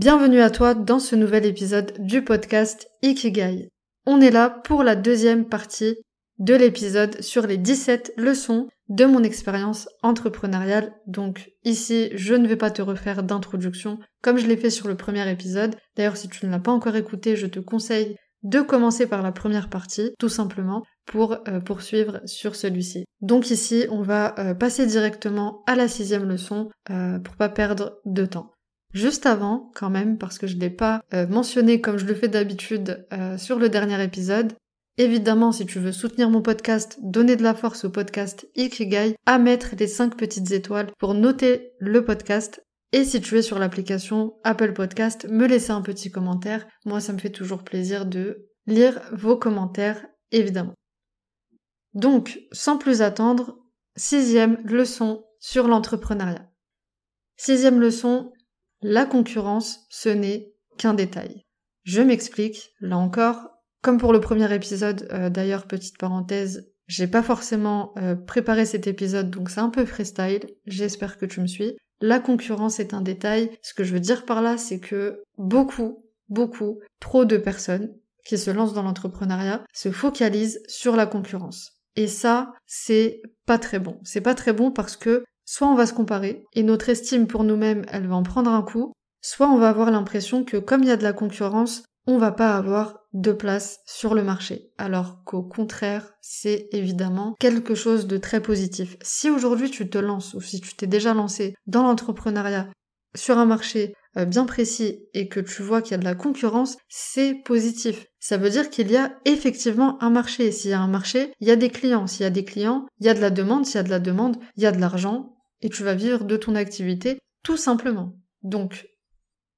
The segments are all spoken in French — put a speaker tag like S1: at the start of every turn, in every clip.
S1: Bienvenue à toi dans ce nouvel épisode du podcast Ikigai. On est là pour la deuxième partie de l'épisode sur les 17 leçons de mon expérience entrepreneuriale. Donc ici, je ne vais pas te refaire d'introduction comme je l'ai fait sur le premier épisode. D'ailleurs, si tu ne l'as pas encore écouté, je te conseille de commencer par la première partie, tout simplement, pour euh, poursuivre sur celui-ci. Donc ici, on va euh, passer directement à la sixième leçon euh, pour pas perdre de temps. Juste avant, quand même, parce que je ne l'ai pas euh, mentionné comme je le fais d'habitude euh, sur le dernier épisode, évidemment, si tu veux soutenir mon podcast, donner de la force au podcast Ikigai, à mettre les 5 petites étoiles pour noter le podcast. Et si tu es sur l'application Apple Podcast, me laisser un petit commentaire. Moi, ça me fait toujours plaisir de lire vos commentaires, évidemment. Donc, sans plus attendre, sixième leçon sur l'entrepreneuriat. Sixième leçon, la concurrence, ce n'est qu'un détail. Je m'explique, là encore, comme pour le premier épisode, euh, d'ailleurs, petite parenthèse, j'ai pas forcément euh, préparé cet épisode, donc c'est un peu freestyle, j'espère que tu me suis. La concurrence est un détail, ce que je veux dire par là, c'est que beaucoup, beaucoup, trop de personnes qui se lancent dans l'entrepreneuriat se focalisent sur la concurrence. Et ça, c'est pas très bon. C'est pas très bon parce que soit on va se comparer, et notre estime pour nous-mêmes, elle va en prendre un coup, soit on va avoir l'impression que comme il y a de la concurrence, on va pas avoir de place sur le marché. Alors qu'au contraire, c'est évidemment quelque chose de très positif. Si aujourd'hui tu te lances, ou si tu t'es déjà lancé dans l'entrepreneuriat, sur un marché euh, bien précis et que tu vois qu'il y a de la concurrence, c'est positif. Ça veut dire qu'il y a effectivement un marché. S'il y a un marché, il y a des clients. S'il y a des clients, il y a de la demande. S'il y a de la demande, il y a de l'argent et tu vas vivre de ton activité tout simplement. Donc,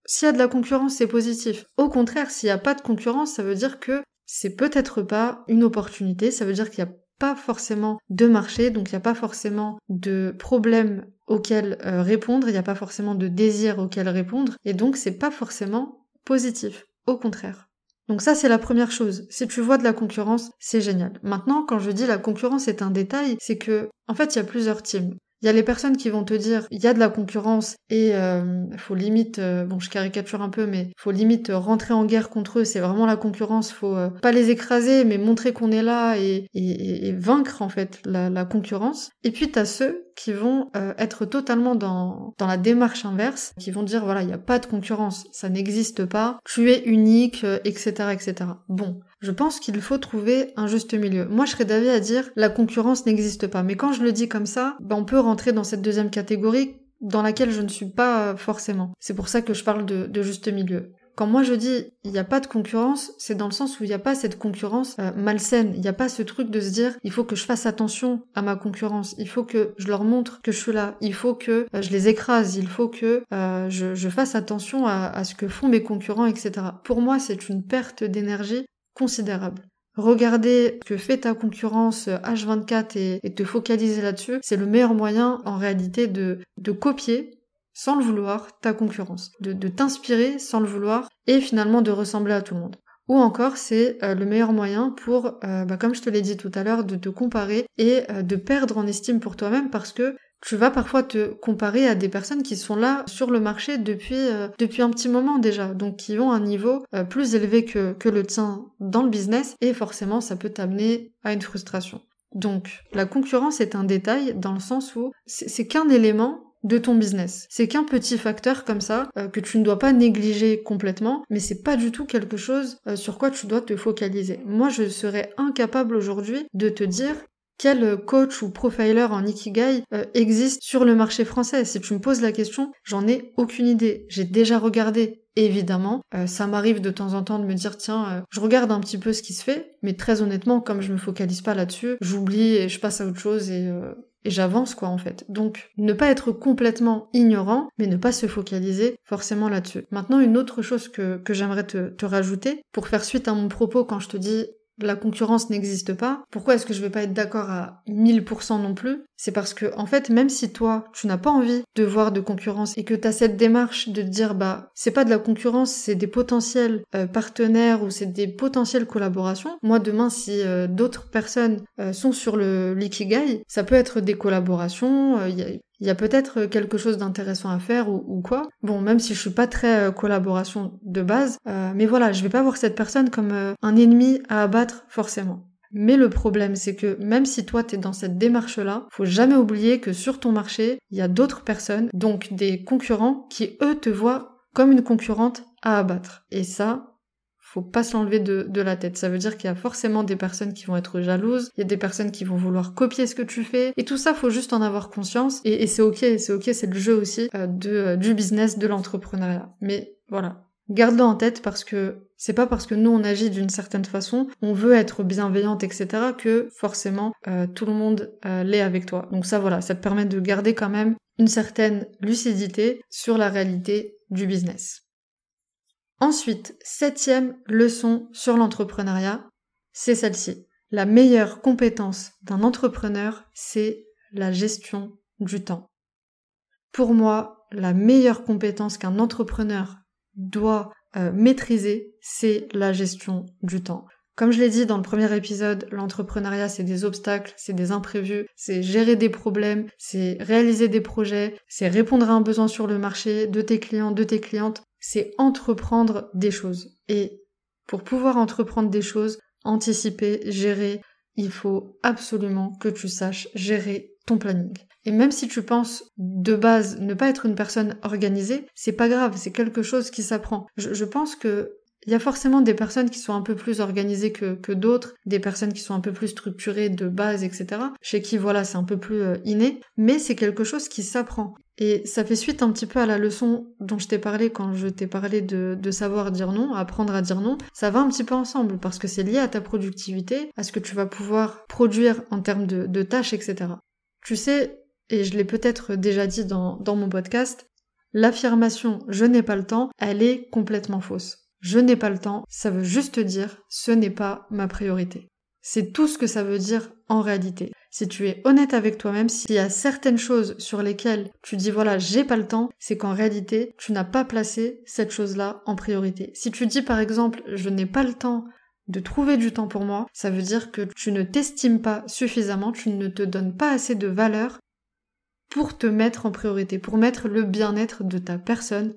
S1: s'il y a de la concurrence, c'est positif. Au contraire, s'il n'y a pas de concurrence, ça veut dire que c'est peut-être pas une opportunité, ça veut dire qu'il n'y a pas forcément de marché, donc il n'y a pas forcément de problème auquel euh, répondre, il n'y a pas forcément de désir auquel répondre, et donc c'est pas forcément positif. Au contraire. Donc ça c'est la première chose. Si tu vois de la concurrence, c'est génial. Maintenant, quand je dis la concurrence est un détail, c'est que en fait il y a plusieurs teams. Il y a les personnes qui vont te dire il y a de la concurrence et euh, faut limite euh, bon je caricature un peu mais faut limite rentrer en guerre contre eux. C'est vraiment la concurrence. Faut euh, pas les écraser mais montrer qu'on est là et, et, vaincre en fait la, la concurrence. Et puis t'as ceux qui vont euh, être totalement dans, dans la démarche inverse qui vont dire voilà il n'y a pas de concurrence. Ça n'existe pas. Tu es unique etc etc bon je pense qu'il faut trouver un juste milieu. Moi, je serais d'avis à dire la concurrence n'existe pas. Mais quand je le dis comme ça, ben, on peut rentrer dans cette deuxième catégorie dans laquelle je ne suis pas forcément. C'est pour ça que je parle de, juste milieu. Quand moi je dis il n'y a pas de concurrence, c'est dans le sens où il n'y a pas cette concurrence euh, malsaine. Il n'y a pas ce truc de se dire il faut que je fasse attention à ma concurrence, il faut que je leur montre que je suis là, il faut que euh, je les écrase, il faut que euh, je, fasse attention à, ce que font mes concurrents, etc. Pour moi, c'est une perte d'énergie considérable. Regarder ce que fait ta concurrence H24 et, te focaliser là-dessus, c'est le meilleur moyen en réalité de, copier sans le vouloir ta concurrence, de, de t'inspirer sans le vouloir et finalement de ressembler à tout le monde. Ou encore c'est euh, le meilleur moyen pour, euh, bah, comme je te l'ai dit tout à l'heure, de te comparer et euh, de perdre en estime pour toi-même parce que tu vas parfois te comparer à des personnes qui sont là sur le marché depuis, euh, depuis un petit moment déjà, donc qui ont un niveau euh, plus élevé que, que le tien dans le business, et forcément ça peut t'amener à une frustration. Donc la concurrence est un détail dans le sens où c'est qu'un élément de ton business. C'est qu'un petit facteur comme ça euh, que tu ne dois pas négliger complètement, mais c'est pas du tout quelque chose sur quoi tu dois te focaliser. Moi, je serais incapable aujourd'hui de te dire quel coach ou profiler en Ikigai euh, existe sur le marché français? Si tu me poses la question, j'en ai aucune idée. J'ai déjà regardé, évidemment. Euh, ça m'arrive de temps en temps de me dire, tiens, euh, je regarde un petit peu ce qui se fait, mais très honnêtement, comme je me focalise pas là-dessus, j'oublie et je passe à autre chose et, j'avance quoi en fait. Donc ne pas être complètement ignorant, mais ne pas se focaliser forcément là-dessus. Maintenant une autre chose que, que j'aimerais te rajouter, pour faire suite à mon propos quand je te dis la concurrence n'existe pas, pourquoi est-ce que je vais pas être d'accord à 1000% non plus? C'est parce que, en fait, même si toi, tu n'as pas envie de voir de concurrence et que tu as cette démarche de te dire, bah, c'est pas de la concurrence, c'est des potentiels euh, partenaires ou c'est des potentielles collaborations. Moi, demain, si euh, d'autres personnes euh, sont sur le l'ikigai, ça peut être des collaborations, peut-être quelque chose d'intéressant à faire ou, quoi. Bon, même si je suis pas très euh, collaboration de base, euh, mais voilà, je vais pas voir cette personne comme euh, un ennemi à abattre forcément. Mais le problème, c'est que même si toi t'es dans cette démarche-là, faut jamais oublier que sur ton marché, il y a d'autres personnes, donc des concurrents, qui eux te voient comme une concurrente à abattre. Et ça, faut pas se l'enlever de, la tête. Ça veut dire qu'il y a forcément des personnes qui vont être jalouses, il y a des personnes qui vont vouloir copier ce que tu fais, et tout ça, faut juste en avoir conscience. Et, c'est ok, c'est ok, c'est le jeu aussi euh, de, euh, du business, de l'entrepreneuriat. Mais voilà, Garde-le en tête parce que c'est pas parce que nous on agit d'une certaine façon, on veut être bienveillante, etc., que forcément euh, tout le monde l'est avec toi. Donc ça voilà, ça te permet de garder quand même une certaine lucidité sur la réalité du business. Ensuite, septième leçon sur l'entrepreneuriat, c'est celle-ci. La meilleure compétence d'un entrepreneur, c'est la gestion du temps. Pour moi, la meilleure compétence qu'un entrepreneur doit euh, maîtriser, c'est la gestion du temps. Comme je l'ai dit dans le premier épisode, l'entrepreneuriat c'est des obstacles, c'est des imprévus, c'est gérer des problèmes, c'est réaliser des projets, c'est répondre à un besoin sur le marché de tes clients, de tes clientes, c'est entreprendre des choses. Et pour pouvoir entreprendre des choses, anticiper, gérer, il faut absolument que tu saches gérer ton planning. Et même si tu penses de base ne pas être une personne organisée, c'est pas grave, c'est quelque chose qui s'apprend. Je, pense que il y a forcément des personnes qui sont un peu plus organisées que, que d'autres, des personnes qui sont un peu plus structurées de base, etc. Chez qui, voilà, c'est un peu plus euh, inné, mais c'est quelque chose qui s'apprend. Et ça fait suite un petit peu à la leçon dont je t'ai parlé quand je t'ai parlé de, savoir dire non, apprendre à dire non. Ça va un petit peu ensemble parce que c'est lié à ta productivité, à ce que tu vas pouvoir produire en termes de, tâches, etc. Tu sais, et je l'ai peut-être déjà dit dans mon podcast, l'affirmation je n'ai pas le temps, elle est complètement fausse je n'ai pas le temps, ça veut juste dire ce n'est pas ma priorité. C'est tout ce que ça veut dire réalité. Si tu es honnête avec toi-même, s'il y a certaines choses sur lesquelles tu dis voilà, j'ai pas le temps, c'est qu'en réalité, tu n'as pas placé cette chose-là en priorité. Si tu dis par exemple je n'ai pas le temps de trouver du temps pour moi, ça veut dire que tu ne t'estimes pas suffisamment, tu ne te donnes pas assez de valeur pour te mettre en priorité, pour mettre le bien-être de ta personne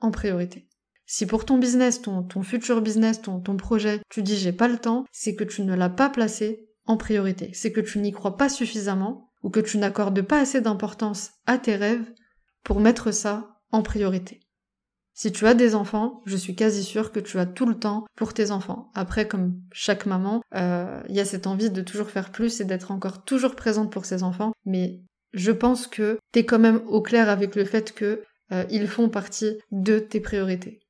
S1: en priorité. Si pour ton business, ton, futur business, ton projet, tu dis j'ai pas le temps, c'est que tu ne l'as pas placé en priorité. C'est que tu n'y crois pas suffisamment ou que tu n'accordes pas assez d'importance à tes rêves pour mettre ça en priorité. Si tu as des enfants, je suis quasi sûre que tu as tout le temps pour tes enfants. Après, comme chaque maman, euh, il y a cette envie de toujours faire plus et d'être encore toujours présente pour ses enfants, mais je pense que t'es quand même au clair avec le fait que euh, ils font partie de tes priorités.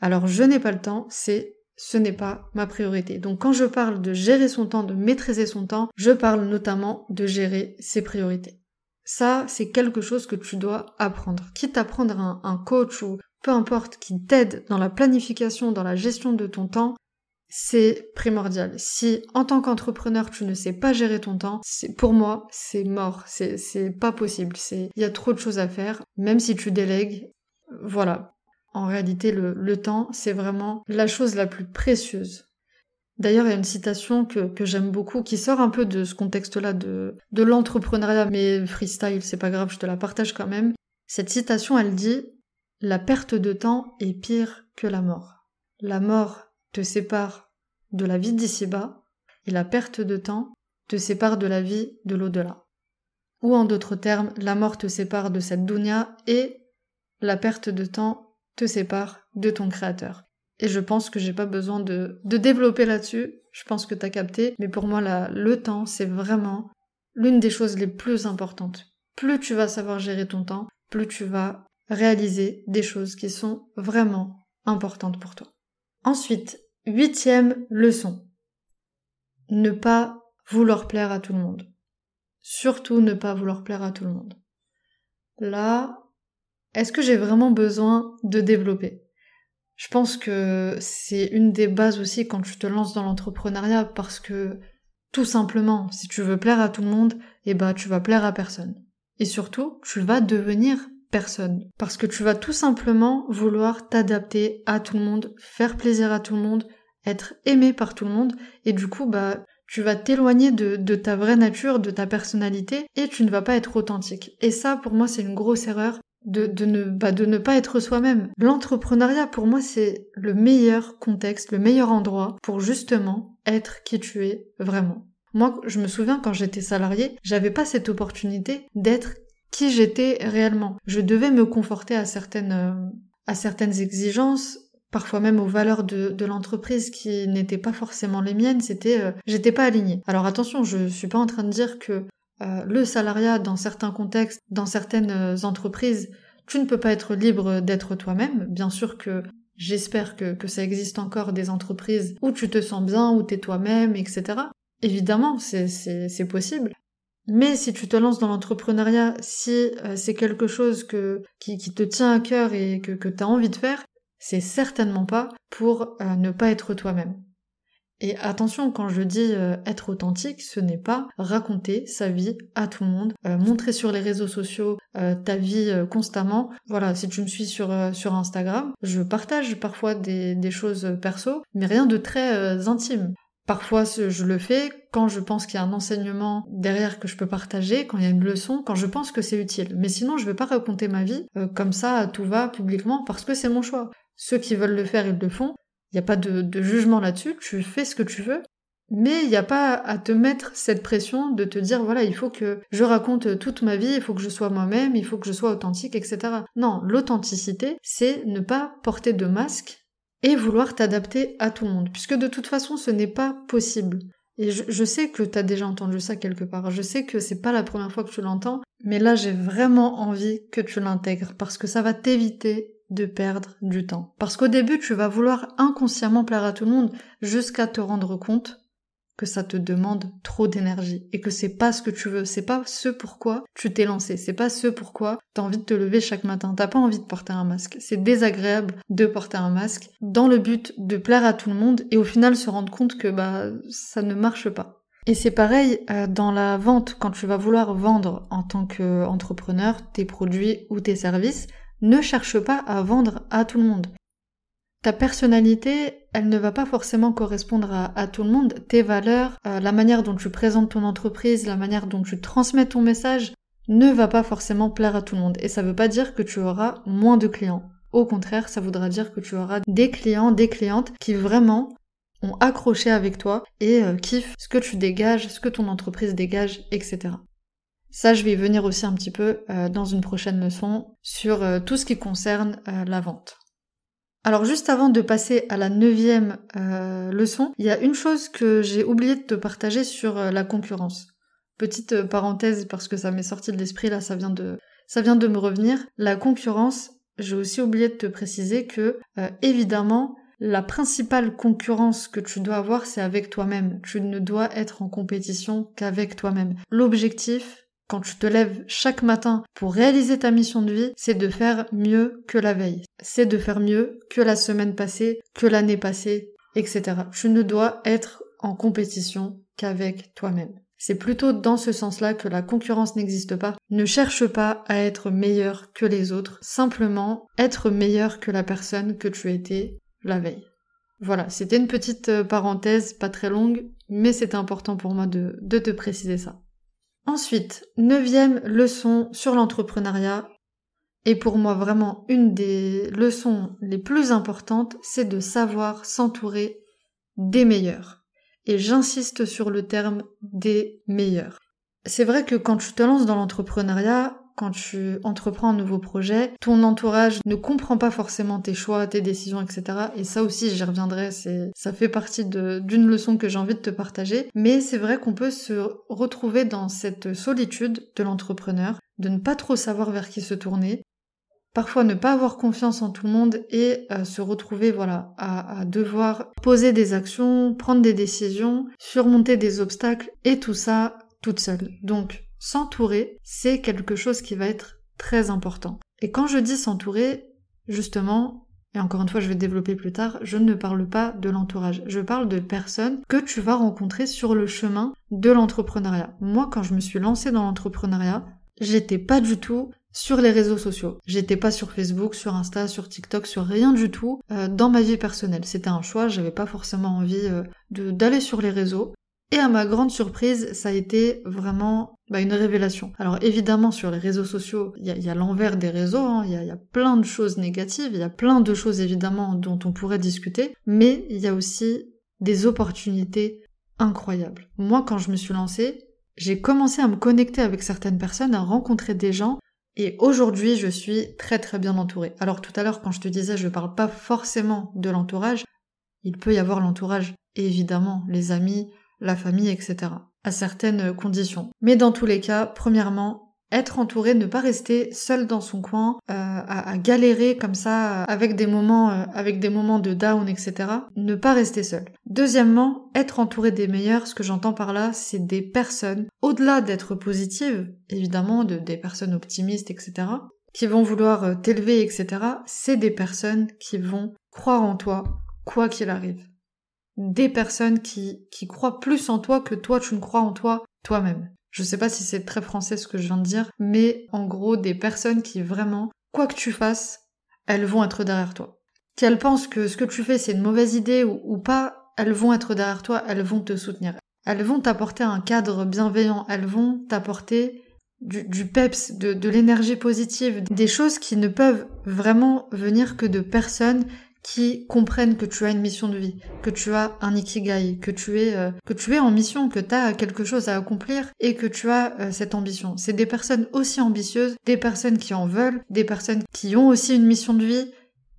S1: Alors je n'ai pas le temps, c'est ce n'est pas ma priorité. Donc quand je parle de gérer son temps, de maîtriser son temps, je parle notamment de gérer ses priorités. Ça, c'est quelque chose que tu dois apprendre. Quitte à prendre un, coach ou peu importe qui t'aide dans la planification, dans la gestion de ton temps, c'est primordial. Si en tant qu'entrepreneur tu ne sais pas gérer ton temps, c'est pour moi c'est mort, c'est pas possible. Il y a trop de choses à faire. Même si tu délègues, voilà, en réalité, le, temps, c'est vraiment la chose la plus précieuse. D'ailleurs, il y a une citation que, j'aime beaucoup qui sort un peu de ce contexte-là de, de l'entrepreneuriat, mais freestyle, c'est pas grave, je te la partage quand même. Cette citation, elle dit La perte de temps est pire que la mort. La mort te sépare de la vie d'ici-bas, et la perte de temps te sépare de la vie de l'au-delà. Ou en d'autres termes, la mort te sépare de cette dunya et la perte de temps te sépare de ton créateur. Et je pense que j'ai pas besoin de, de développer là-dessus. Je pense que t'as capté. Mais pour moi, là, le temps, c'est vraiment l'une des choses les plus importantes. Plus tu vas savoir gérer ton temps, plus tu vas réaliser des choses qui sont vraiment importantes pour toi. Ensuite, huitième leçon. Ne pas vouloir plaire à tout le monde. Surtout ne pas vouloir plaire à tout le monde. Là, est-ce que j'ai vraiment besoin de développer? Je pense que c'est une des bases aussi quand tu te lances dans l'entrepreneuriat parce que tout simplement, si tu veux plaire à tout le monde, eh ben tu vas plaire à personne. Et surtout, tu vas devenir personne. Parce que tu vas tout simplement vouloir t'adapter à tout le monde, faire plaisir à tout le monde, être aimé par tout le monde, et du coup, bah, tu vas t'éloigner de, de, ta vraie nature, de ta personnalité, et tu ne vas pas être authentique. Et ça, pour moi, c'est une grosse erreur de, de, ne, bah, de ne pas être soi-même. L'entrepreneuriat, pour moi, c'est le meilleur contexte, le meilleur endroit pour justement être qui tu es vraiment. Moi, je me souviens quand j'étais salarié, j'avais pas cette opportunité d'être qui j'étais réellement. Je devais me conforter à certaines, euh, à certaines exigences, parfois même aux valeurs de, de l'entreprise qui n'étaient pas forcément les miennes, c'était euh, j'étais pas alignée. Alors attention, je suis pas en train de dire que euh, le salariat dans certains contextes, dans certaines entreprises, tu ne peux pas être libre d'être toi-même. Bien sûr que j'espère que, que ça existe encore des entreprises où tu te sens bien, où t'es toi-même, etc. Évidemment, c'est possible. Mais si tu te lances dans l'entrepreneuriat, si euh, c'est quelque chose que, qui, te tient à cœur et que, que tu envie de faire, c'est certainement pas pour euh, ne pas être toi-même. Et attention, quand je dis euh, être authentique, ce n'est pas raconter sa vie à tout le monde, montrer sur les réseaux sociaux ta vie constamment. Voilà, si tu me suis sur, sur Instagram, je partage parfois des, des choses perso, mais rien de très intime. Parfois, je le fais quand je pense qu'il y a un enseignement derrière que je peux partager, quand il y a une leçon, quand je pense que c'est utile. Mais sinon, je ne vais pas raconter ma vie euh, comme ça, tout va, publiquement, parce que c'est mon choix. Ceux qui veulent le faire, ils le font. N'y a pas de, jugement là-dessus, tu fais ce que tu veux. Mais il n'y a pas à te mettre cette pression de te dire voilà, il faut que je raconte toute ma vie, il faut que je sois moi-même, il faut que je sois authentique, etc. Non, l'authenticité, c'est ne pas porter de masque et vouloir t'adapter à tout le monde, puisque de toute façon ce n'est pas possible. Et je, sais que t'as déjà entendu ça quelque part, je sais que c'est pas la première fois que tu l'entends, mais là j'ai vraiment envie que tu l'intègres, parce que ça va t'éviter de perdre du temps. Parce qu'au début tu vas vouloir inconsciemment plaire à tout le monde jusqu'à te rendre compte que ça te demande trop d'énergie et que c'est pas ce que tu veux, c'est pas ce pourquoi tu t'es lancé, c'est pas ce pourquoi t'as envie de te lever chaque matin, t'as pas envie de porter un masque. C'est désagréable de porter un masque dans le but de plaire à tout le monde et au final se rendre compte que bah ça ne marche pas. Et c'est pareil euh, dans la vente, quand tu vas vouloir vendre en tant qu'entrepreneur tes produits ou tes services, ne cherche pas à vendre à tout le monde. Ta personnalité, elle ne va pas forcément correspondre à, tout le monde. Tes valeurs, euh, la manière dont tu présentes ton entreprise, la manière dont tu transmets ton message, ne va pas forcément plaire à tout le monde. Et ça ne veut pas dire que tu auras moins de clients. Au contraire, ça voudra dire que tu auras des clients, des clientes qui vraiment ont accroché avec toi et euh, kiffent ce que tu dégages, ce que ton entreprise dégage, etc. Ça, je vais y venir aussi un petit peu euh, dans une prochaine leçon sur tout ce qui concerne la vente. Alors juste avant de passer à la neuvième euh, leçon, il y a une chose que j'ai oublié de te partager sur euh, la concurrence. Petite euh, parenthèse parce que ça m'est sorti de l'esprit là, ça vient de ça vient de me revenir. La concurrence, j'ai aussi oublié de te préciser que évidemment la principale concurrence que tu dois avoir, c'est avec toi-même. Tu ne dois être en compétition qu'avec toi-même. L'objectif, quand tu te lèves chaque matin pour réaliser ta mission de vie, c'est de faire mieux que la veille. C'est de faire mieux que la semaine passée, que l'année passée, etc. Tu ne dois être en compétition qu'avec toi-même. C'est plutôt dans ce sens-là que la concurrence n'existe pas. Ne cherche pas à être meilleur que les autres, simplement être meilleur que la personne que tu étais la veille. Voilà, c'était une petite euh, parenthèse, pas très longue, mais c'était important pour moi de, de te préciser ça. Ensuite, neuvième leçon sur l'entrepreneuriat, et pour moi vraiment une des leçons les plus importantes, c'est de savoir s'entourer des meilleurs. Et j'insiste sur le terme des meilleurs. C'est vrai que quand tu te lances dans l'entrepreneuriat, quand tu entreprends un nouveau projet, ton entourage ne comprend pas forcément tes choix, tes décisions, etc. Et ça aussi, j'y reviendrai, c'est, ça fait partie d'une leçon que j'ai envie de te partager. Mais c'est vrai qu'on peut se retrouver dans cette solitude de l'entrepreneur, de ne pas trop savoir vers qui se tourner, parfois ne pas avoir confiance en tout le monde et euh, se retrouver voilà à, devoir poser des actions, prendre des décisions, surmonter des obstacles et tout ça toute seule. Donc s'entourer, c'est quelque chose qui va être très important. Et quand je dis s'entourer, justement, et encore une fois je vais développer plus tard, je ne parle pas de l'entourage, je parle de personnes que tu vas rencontrer sur le chemin de l'entrepreneuriat. Moi quand je me suis lancée dans l'entrepreneuriat, j'étais pas du tout sur les réseaux sociaux. J'étais pas sur Facebook, sur Insta, sur TikTok, sur rien du tout euh, dans ma vie personnelle. C'était un choix, j'avais pas forcément envie euh, d'aller sur les réseaux. Et à ma grande surprise, ça a été vraiment bah, une révélation. Alors évidemment, sur les réseaux sociaux, il y a, l'envers des réseaux, hein. il y, y, a, plein de choses négatives, il y a plein de choses évidemment dont on pourrait discuter, mais il y a aussi des opportunités incroyables. Moi, quand je me suis lancée, j'ai commencé à me connecter avec certaines personnes, à rencontrer des gens, et aujourd'hui, je suis très très bien entourée. Alors tout à l'heure, quand je te disais, je parle pas forcément de l'entourage, il peut y avoir l'entourage, évidemment, les amis, la famille, etc. à certaines conditions. Mais dans tous les cas, premièrement, être entouré, ne pas rester seul dans son coin, euh, à, galérer comme ça avec des moments, euh, avec des moments de down, etc. Ne pas rester seul. Deuxièmement, être entouré des meilleurs. Ce que j'entends par là, c'est des personnes au-delà d'être positives, évidemment, de des personnes optimistes, etc. qui vont vouloir euh, t'élever, etc. C'est des personnes qui vont croire en toi, quoi qu'il arrive des personnes qui, qui croient plus en toi que toi tu ne crois en toi toi-même. Je sais pas si c'est très français ce que je viens de dire, mais en gros des personnes qui vraiment, quoi que tu fasses, elles vont être derrière toi. Qu'elles pensent que ce que tu fais c'est une mauvaise idée ou, pas, elles vont être derrière toi, elles vont te soutenir. Elles vont t'apporter un cadre bienveillant, elles vont t'apporter du, du, peps, de, de l'énergie positive, des choses qui ne peuvent vraiment venir que de personnes qui comprennent que tu as une mission de vie, que tu as un ikigai, que tu es euh, que tu es en mission, que tu as quelque chose à accomplir et que tu as euh, cette ambition. C'est des personnes aussi ambitieuses, des personnes qui en veulent, des personnes qui ont aussi une mission de vie,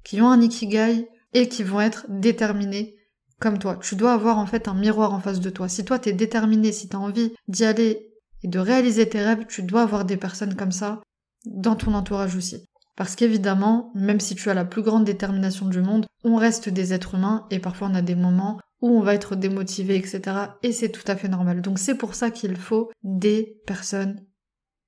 S1: qui ont un ikigai et qui vont être déterminées comme toi. Tu dois avoir en fait un miroir en face de toi. Si toi t'es déterminé, si t'as envie d'y aller et de réaliser tes rêves, tu dois avoir des personnes comme ça dans ton entourage aussi. Parce qu'évidemment, même si tu as la plus grande détermination du monde, on reste des êtres humains et parfois on a des moments où on va être démotivé, etc. Et c'est tout à fait normal. Donc c'est pour ça qu'il faut des personnes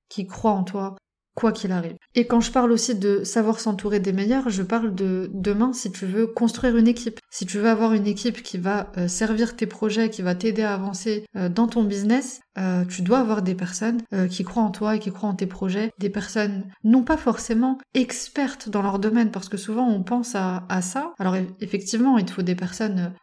S1: qui croient en toi, quoi qu'il arrive. Et quand je parle aussi de savoir s'entourer des meilleurs, je parle de demain si tu veux construire une équipe. Si tu veux avoir une équipe qui va euh, servir tes projets, qui va t'aider à avancer euh, dans ton business, euh, tu dois avoir des personnes qui croient en toi et qui croient en tes projets, des personnes non pas forcément expertes dans leur domaine, parce que souvent on pense à, ça. Alors effectivement, il te faut des personnes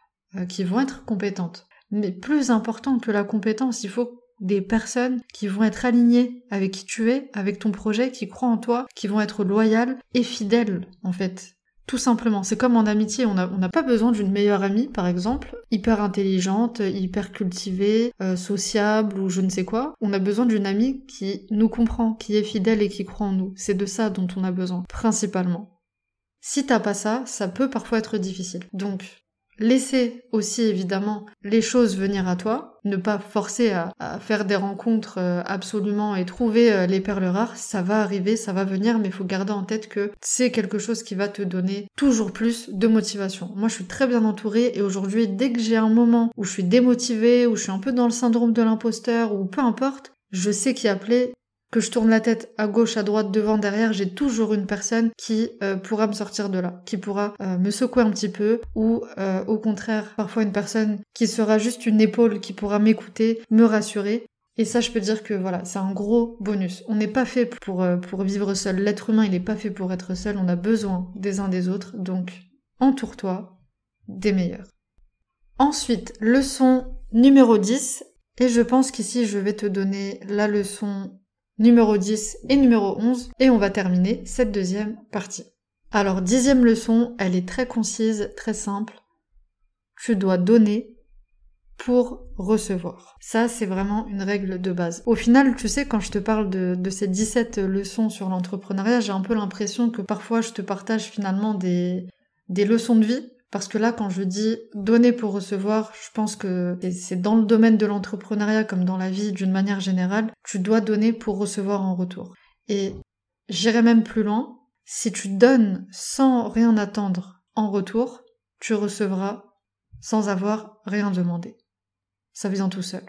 S1: qui vont être compétentes. Mais plus important que la compétence, il faut des personnes qui vont être alignées avec qui tu es, avec ton projet, qui croient en toi, qui vont être loyales et fidèles, en fait. Tout simplement. C'est comme en amitié, on n'a pas besoin d'une meilleure amie, par exemple, hyper intelligente, hyper cultivée, euh, sociable ou je ne sais quoi. On a besoin d'une amie qui nous comprend, qui est fidèle et qui croit en nous. C'est de ça dont on a besoin, principalement. Si t'as pas ça, ça peut parfois être difficile. Donc, Laisser aussi évidemment les choses venir à toi, ne pas forcer à, faire des rencontres euh, absolument et trouver euh, les perles rares, ça va arriver, ça va venir, mais il faut garder en tête que c'est quelque chose qui va te donner toujours plus de motivation. Moi je suis très bien entourée et aujourd'hui dès que j'ai un moment où je suis démotivée, où je suis un peu dans le syndrome de l'imposteur ou peu importe, je sais qui appeler, que je tourne la tête à gauche, à droite, devant, derrière, j'ai toujours une personne qui euh, pourra me sortir de là, qui pourra euh, me secouer un petit peu, ou euh, au contraire, parfois une personne qui sera juste une épaule, qui pourra m'écouter, me rassurer. Et ça, je peux dire que voilà, c'est un gros bonus. On n'est pas fait pour, pour vivre seul. L'être humain, il n'est pas fait pour être seul. On a besoin des uns des autres. Donc, entoure-toi des meilleurs. Ensuite, leçon numéro 10. Et je pense qu'ici, je vais te donner la leçon numéro 10 et numéro 11, et on va terminer cette deuxième partie. Alors, dixième leçon, elle est très concise, très simple. Tu dois donner pour recevoir. Ça, c'est vraiment une règle de base. Au final, tu sais, quand je te parle de, ces 17 leçons sur l'entrepreneuriat, j'ai un peu l'impression que parfois je te partage finalement des leçons de vie parce que là, quand je dis donner pour recevoir, je pense que c'est dans le domaine de l'entrepreneuriat comme dans la vie d'une manière générale, tu dois donner pour recevoir en retour. Et j'irai même plus loin, si tu donnes sans rien attendre en retour, tu recevras sans avoir rien demandé. Ça vient tout seul.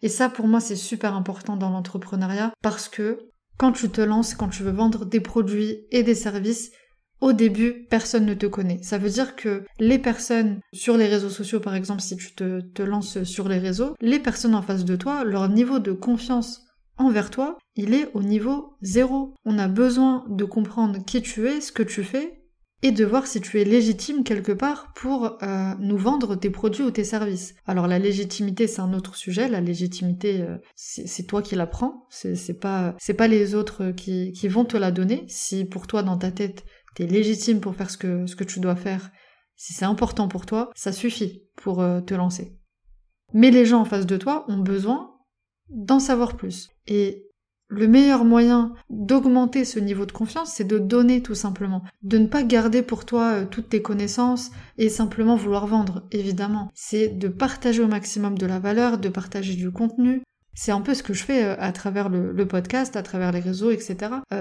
S1: Et ça, pour moi, c'est super important dans l'entrepreneuriat parce que quand tu te lances, quand tu veux vendre des produits et des services, au début, personne ne te connaît. Ça veut dire que les personnes sur les réseaux sociaux, par exemple, si tu te, lances sur les réseaux, les personnes en face de toi, leur niveau de confiance envers toi, il est au niveau zéro. On a besoin de comprendre qui tu es, ce que tu fais, et de voir si tu es légitime quelque part pour euh, nous vendre tes produits ou tes services. Alors la légitimité c'est un autre sujet, la légitimité euh, c'est toi qui la prends, c'est pas pas les autres qui vont te la donner. Si pour toi dans ta tête t'es légitime pour faire ce que tu dois faire, si c'est important pour toi, ça suffit pour euh, te lancer. Mais les gens en face de toi ont besoin d'en savoir plus. Et le meilleur moyen d'augmenter ce niveau de confiance, c'est de donner tout simplement. De ne pas garder pour toi euh, toutes tes connaissances et simplement vouloir vendre, évidemment. C'est de partager au maximum de la valeur, de partager du contenu. C'est un peu ce que je fais euh, à travers le, podcast, à travers les réseaux, etc.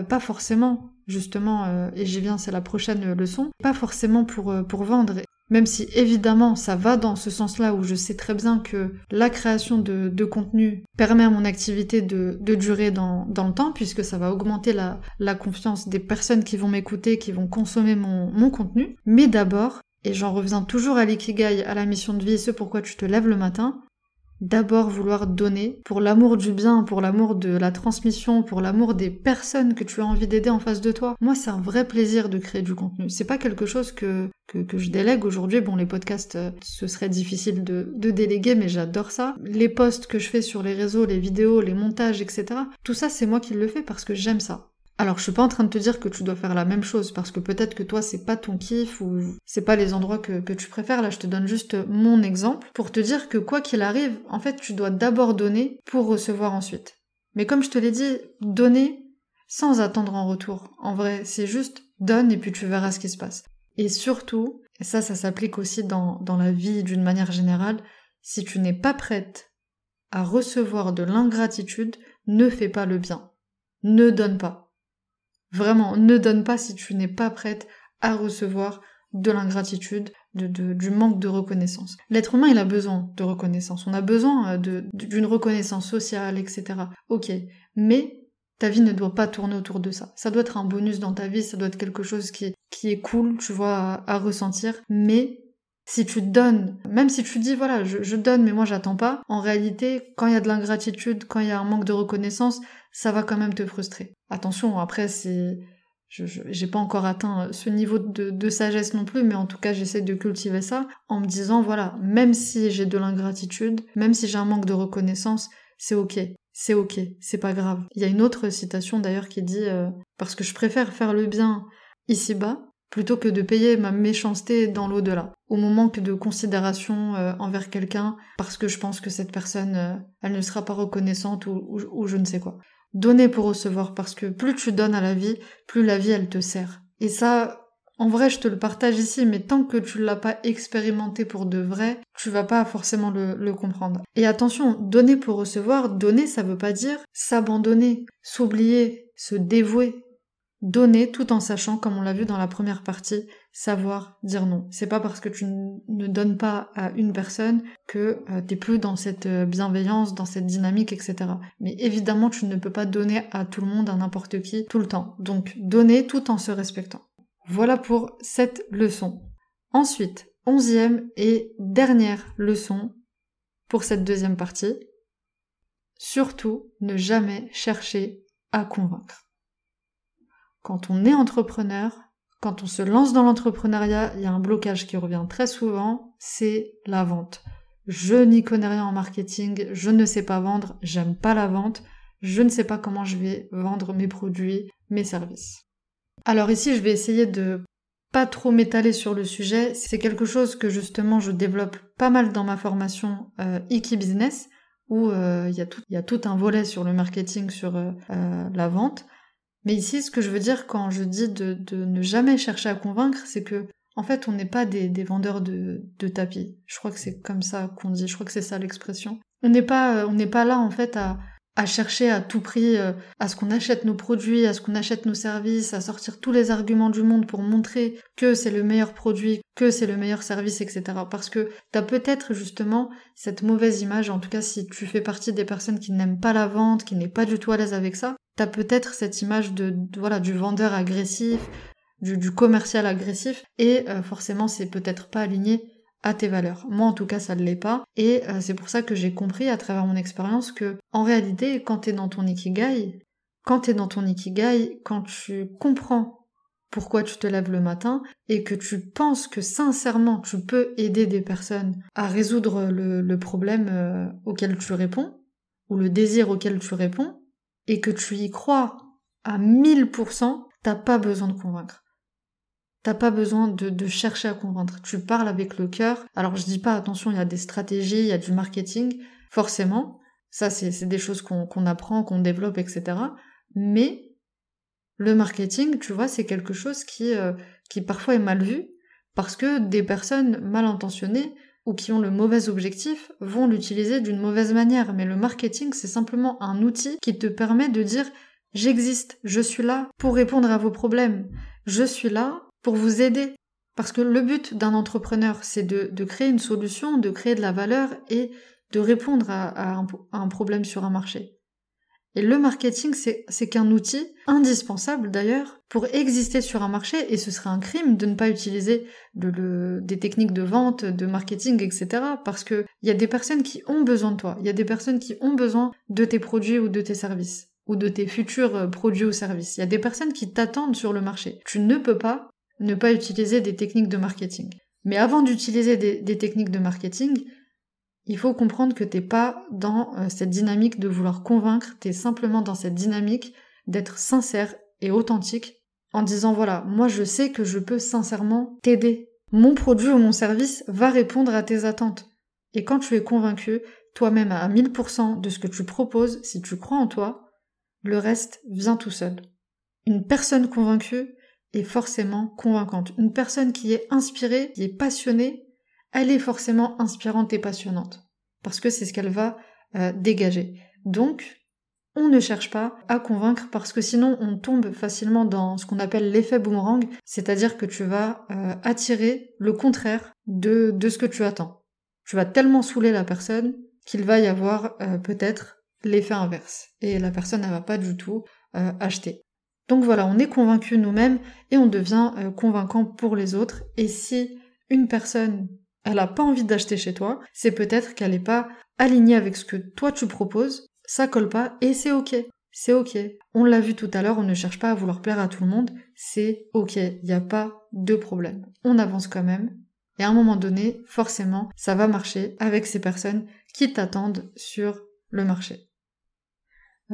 S1: Pas forcément, justement, et j'y viens, c'est la prochaine leçon, pas forcément pour, pour vendre. Même si évidemment ça va dans ce sens-là où je sais très bien que la création de, contenu permet à mon activité de, durer dans, le temps puisque ça va augmenter la, confiance des personnes qui vont m'écouter, qui vont consommer mon, mon contenu. Mais d'abord, et j'en reviens toujours à l'ikigai, à la mission de vie, ce pourquoi tu te lèves le matin, d'abord vouloir donner pour l'amour du bien, pour l'amour de la transmission, pour l'amour des personnes que tu as envie d'aider en face de toi. Moi, c'est un vrai plaisir de créer du contenu. C'est pas quelque chose que, que, je délègue aujourd'hui. Bon, les podcasts, euh, ce serait difficile de, de déléguer, mais j'adore ça. Les posts que je fais sur les réseaux, les vidéos, les montages, etc. Tout ça, c'est moi qui le fais parce que j'aime ça. Alors je suis pas en train de te dire que tu dois faire la même chose parce que peut-être que toi c'est pas ton kiff ou c'est pas les endroits que, tu préfères. Là je te donne juste mon exemple pour te dire que quoi qu'il arrive, en fait tu dois d'abord donner pour recevoir ensuite. Mais comme je te l'ai dit, donner sans attendre en retour. En vrai, c'est juste donne et puis tu verras ce qui se passe. Et surtout, et ça ça s'applique aussi dans la vie d'une manière générale, si tu n'es pas prête à recevoir de l'ingratitude, ne fais pas le bien. Ne donne pas. Vraiment, ne donne pas si tu n'es pas prête à recevoir de l'ingratitude, de, du manque de reconnaissance. L'être humain, il a besoin de reconnaissance. On a besoin euh, d'une reconnaissance sociale, etc. Ok, mais ta vie ne doit pas tourner autour de ça. Ça doit être un bonus dans ta vie, ça doit être quelque chose qui, qui est cool, tu vois, à, ressentir. Mais si tu donnes, même si tu dis voilà, je, donne mais moi j'attends pas, en réalité, quand il y a de l'ingratitude, quand il y a un manque de reconnaissance, ça va quand même te frustrer. Attention, après, c'est. Je j'ai pas encore atteint ce niveau de, de, sagesse non plus, mais en tout cas, j'essaie de cultiver ça en me disant, voilà, même si j'ai de l'ingratitude, même si j'ai un manque de reconnaissance, c'est ok. C'est ok, c'est pas grave. Il y a une autre citation d'ailleurs qui dit euh, Parce que je préfère faire le bien ici-bas plutôt que de payer ma méchanceté dans l'au-delà, au moment que de considération euh, envers quelqu'un, parce que je pense que cette personne, euh, elle ne sera pas reconnaissante ou, ou, je ne sais quoi. Donner pour recevoir, parce que plus tu donnes à la vie, plus la vie, elle te sert. Et ça, en vrai, je te le partage ici, mais tant que tu l'as pas expérimenté pour de vrai, tu vas pas forcément le, le comprendre. Et attention, donner pour recevoir, donner, ça veut pas dire s'abandonner, s'oublier, se dévouer. Donner tout en sachant, comme on l'a vu dans la première partie, savoir dire non. C'est pas parce que tu ne donnes pas à une personne que euh, t'es plus dans cette euh, bienveillance, dans cette dynamique, etc. Mais évidemment, tu ne peux pas donner à tout le monde, à n'importe qui, tout le temps. Donc, donner tout en se respectant. Voilà pour cette leçon. Ensuite, onzième et dernière leçon pour cette deuxième partie. Surtout, ne jamais chercher à convaincre. Quand on est entrepreneur, quand on se lance dans l'entrepreneuriat, il y a un blocage qui revient très souvent, c'est la vente. Je n'y connais rien en marketing, je ne sais pas vendre, j'aime pas la vente, je ne sais pas comment je vais vendre mes produits, mes services. Alors ici, je vais essayer de pas trop m'étaler sur le sujet, c'est quelque chose que justement je développe pas mal dans ma formation euh, Business, où euh, il, y a tout, y a tout un volet sur le marketing, sur euh, euh, la vente. Mais ici, ce que je veux dire quand je dis de, ne jamais chercher à convaincre, c'est que, en fait, on n'est pas des, vendeurs de, tapis. Je crois que c'est comme ça qu'on dit. Je crois que c'est ça l'expression. On n'est pas, euh, on n'est pas là, en fait, à, à chercher à tout prix euh, à ce qu'on achète nos produits, à ce qu'on achète nos services, à sortir tous les arguments du monde pour montrer que c'est le meilleur produit, que c'est le meilleur service, etc. Parce que t'as peut-être justement cette mauvaise image, en tout cas si tu fais partie des personnes qui n'aiment pas la vente, qui n'est pas du tout à l'aise avec ça, t'as peut-être cette image de, voilà du vendeur agressif, du, commercial agressif, et euh, forcément c'est peut-être pas aligné à tes valeurs. Moi en tout cas ça ne l'est pas et euh, c'est pour ça que j'ai compris à travers mon expérience que en réalité quand t'es dans ton ikigai, quand t'es dans ton ikigai, quand tu comprends pourquoi tu te lèves le matin et que tu penses que sincèrement tu peux aider des personnes à résoudre le, problème euh, auquel tu réponds ou le désir auquel tu réponds et que tu y crois à 1000%, t'as pas besoin de convaincre. T'as pas besoin de, chercher à convaincre. Tu parles avec le cœur. Alors je dis pas attention, il y a des stratégies, il y a du marketing, forcément. Ça, c'est des choses qu'on apprend, qu'on développe, etc. Mais le marketing, tu vois, c'est quelque chose qui, euh, qui parfois est mal vu parce que des personnes mal intentionnées ou qui ont le mauvais objectif vont l'utiliser d'une mauvaise manière. Mais le marketing, c'est simplement un outil qui te permet de dire j'existe, je suis là pour répondre à vos problèmes. Je suis là pour vous aider. Parce que le but d'un entrepreneur, c'est de, créer une solution, de créer de la valeur et de répondre à, un, problème sur un marché. Et le marketing, c'est qu'un outil indispensable d'ailleurs pour exister sur un marché et ce serait un crime de ne pas utiliser des techniques de vente, de marketing, etc. Parce qu'il y a des personnes qui ont besoin de toi, il y a des personnes qui ont besoin de tes produits ou de tes services ou de tes futurs euh, produits ou services. Il y a des personnes qui t'attendent sur le marché. Tu ne peux pas ne pas utiliser des techniques de marketing. Mais avant d'utiliser des, techniques de marketing, il faut comprendre que t'es pas dans euh, cette dynamique de vouloir convaincre, t'es simplement dans cette dynamique d'être sincère et authentique en disant voilà, moi je sais que je peux sincèrement t'aider. Mon produit ou mon service va répondre à tes attentes. Et quand tu es convaincu, toi-même à 1000% de ce que tu proposes, si tu crois en toi, le reste vient tout seul. Une personne convaincue, est forcément convaincante. Une personne qui est inspirée, qui est passionnée, elle est forcément inspirante et passionnante. Parce que c'est ce qu'elle va euh, dégager. Donc, on ne cherche pas à convaincre parce que sinon on tombe facilement dans ce qu'on appelle l'effet boomerang, c'est-à-dire que tu vas euh, attirer le contraire de, de ce que tu attends. Tu vas tellement saouler la personne qu'il va y avoir euh, peut-être l'effet inverse. Et la personne, ne va pas du tout acheter. Donc voilà, on est convaincu nous-mêmes et on devient euh, convaincant pour les autres. Et si une personne, elle n'a pas envie d'acheter chez toi, c'est peut-être qu'elle n'est pas alignée avec ce que toi tu proposes, ça colle pas et c'est ok. C'est ok. On l'a vu tout à l'heure, on ne cherche pas à vouloir plaire à tout le monde, c'est ok, il n'y a pas de problème. On avance quand même. Et à un moment donné, forcément, ça va marcher avec ces personnes qui t'attendent sur le marché.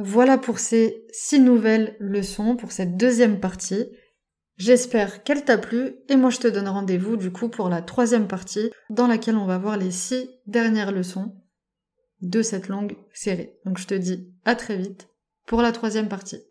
S1: Voilà pour ces six nouvelles leçons pour cette deuxième partie. J'espère qu'elle t'a plu et moi je te donne rendez-vous du coup pour la troisième partie dans laquelle on va voir les six dernières leçons de cette longue série. Donc je te dis à très vite pour la troisième partie.